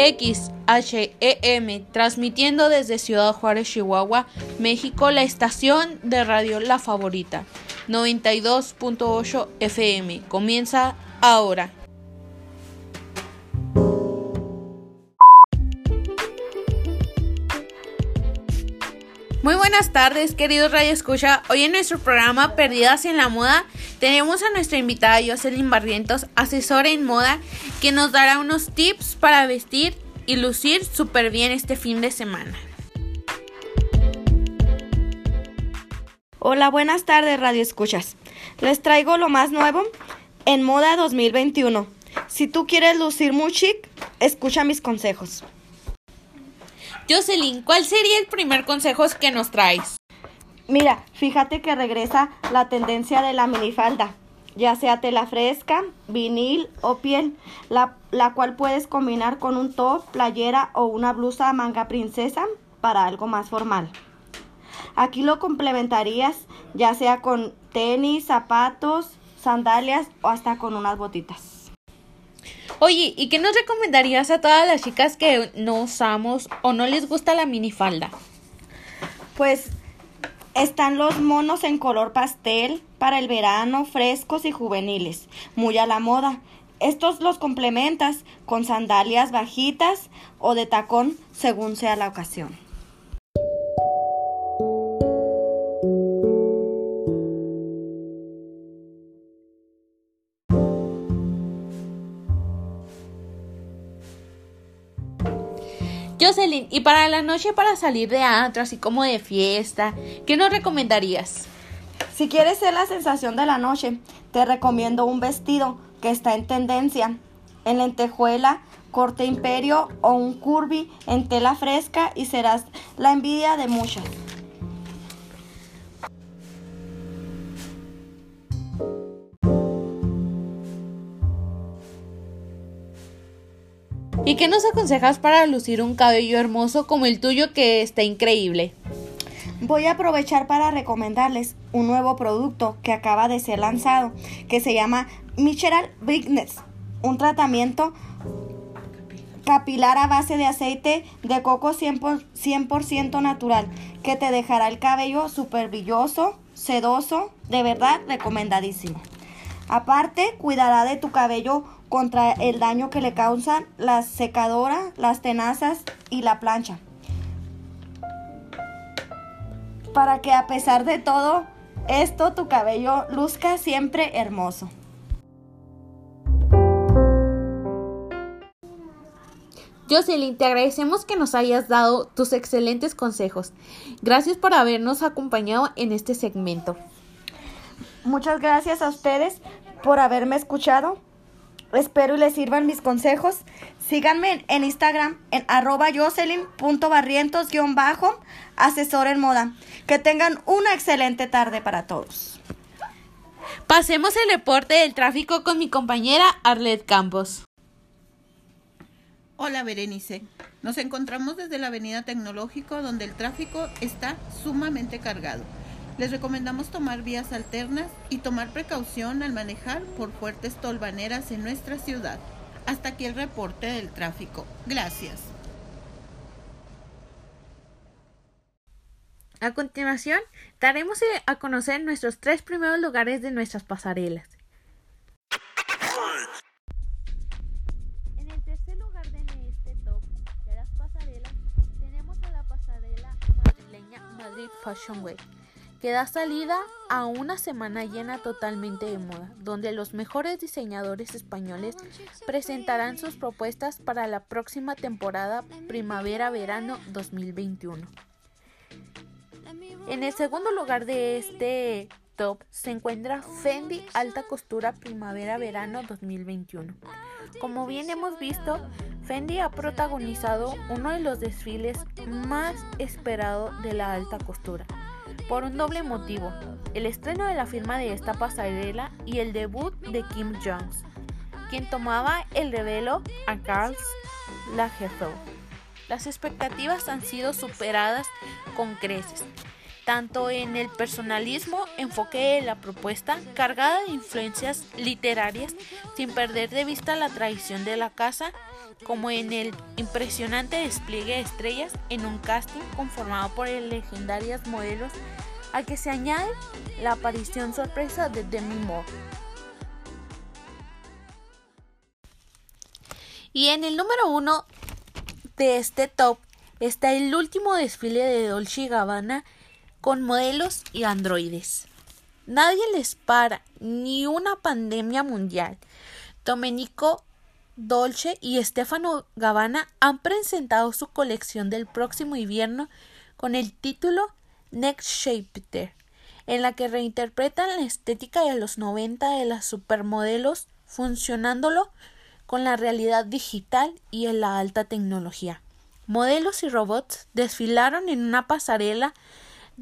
XHEM, transmitiendo desde Ciudad Juárez, Chihuahua, México, la estación de radio La Favorita, 92.8 FM. Comienza ahora. Muy buenas tardes, queridos Radio Escucha. Hoy en nuestro programa Perdidas en la Moda tenemos a nuestra invitada Jocelyn Barrientos, asesora en moda, que nos dará unos tips para vestir y lucir súper bien este fin de semana. Hola, buenas tardes, Radio Escuchas. Les traigo lo más nuevo en moda 2021. Si tú quieres lucir muy chic, escucha mis consejos. Jocelyn, ¿cuál sería el primer consejo que nos traes? Mira, fíjate que regresa la tendencia de la minifalda, ya sea tela fresca, vinil o piel, la, la cual puedes combinar con un top, playera o una blusa manga princesa para algo más formal. Aquí lo complementarías ya sea con tenis, zapatos, sandalias o hasta con unas botitas. Oye, ¿y qué nos recomendarías a todas las chicas que no usamos o no les gusta la minifalda? Pues están los monos en color pastel para el verano, frescos y juveniles, muy a la moda. Estos los complementas con sandalias bajitas o de tacón según sea la ocasión. Jocelyn, y para la noche para salir de antro, así como de fiesta, ¿qué nos recomendarías? Si quieres ser la sensación de la noche, te recomiendo un vestido que está en tendencia, en lentejuela, corte imperio o un curvy en tela fresca y serás la envidia de muchas. ¿Y qué nos aconsejas para lucir un cabello hermoso como el tuyo que está increíble? Voy a aprovechar para recomendarles un nuevo producto que acaba de ser lanzado, que se llama Micheral Bigness, un tratamiento capilar a base de aceite de coco 100%, natural, que te dejará el cabello súper brilloso, sedoso, de verdad recomendadísimo. Aparte, cuidará de tu cabello contra el daño que le causan la secadora, las tenazas y la plancha. Para que a pesar de todo esto tu cabello luzca siempre hermoso. Jocelyn, te agradecemos que nos hayas dado tus excelentes consejos. Gracias por habernos acompañado en este segmento. Muchas gracias a ustedes por haberme escuchado. Espero y les sirvan mis consejos. Síganme en Instagram en arroba jocelyn.barrientos-bajo, asesor en moda. Que tengan una excelente tarde para todos. Pasemos el reporte del tráfico con mi compañera Arlet Campos. Hola Berenice, nos encontramos desde la Avenida Tecnológico donde el tráfico está sumamente cargado. Les recomendamos tomar vías alternas y tomar precaución al manejar por fuertes tolvaneras en nuestra ciudad. Hasta aquí el reporte del tráfico. Gracias. A continuación, daremos a conocer nuestros tres primeros lugares de nuestras pasarelas. En el tercer lugar de este top de las pasarelas tenemos a la pasarela madrileña Madrid Fashion Week que da salida a una semana llena totalmente de moda, donde los mejores diseñadores españoles presentarán sus propuestas para la próxima temporada primavera-verano 2021. En el segundo lugar de este top se encuentra Fendi Alta Costura Primavera-Verano 2021. Como bien hemos visto, Fendi ha protagonizado uno de los desfiles más esperados de la alta costura por un doble motivo, el estreno de la firma de esta pasarela y el debut de Kim Jones, quien tomaba el revelo a Karl Lagerfeld. Las expectativas han sido superadas con creces. Tanto en el personalismo, enfoque de la propuesta, cargada de influencias literarias, sin perder de vista la tradición de la casa, como en el impresionante despliegue de estrellas en un casting conformado por legendarias modelos, al que se añade la aparición sorpresa de Demi Moore. Y en el número uno de este top está el último desfile de Dolce Gabbana con modelos y androides. Nadie les para, ni una pandemia mundial. Domenico Dolce y Stefano Gabbana han presentado su colección del próximo invierno con el título Next Shaper, en la que reinterpretan la estética de los 90 de las supermodelos, funcionándolo con la realidad digital y en la alta tecnología. Modelos y robots desfilaron en una pasarela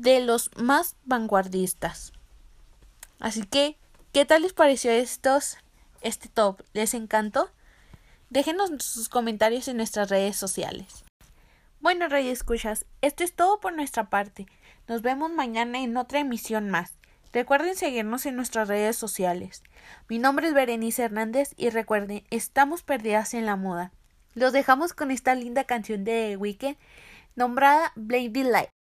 de los más vanguardistas. Así que, ¿qué tal les pareció estos, este top? ¿Les encantó? Déjenos sus comentarios en nuestras redes sociales. Bueno, Reyes Escuchas, esto es todo por nuestra parte. Nos vemos mañana en otra emisión más. Recuerden seguirnos en nuestras redes sociales. Mi nombre es Berenice Hernández y recuerden, estamos perdidas en la moda. Los dejamos con esta linda canción de The Weeknd nombrada Blade Light.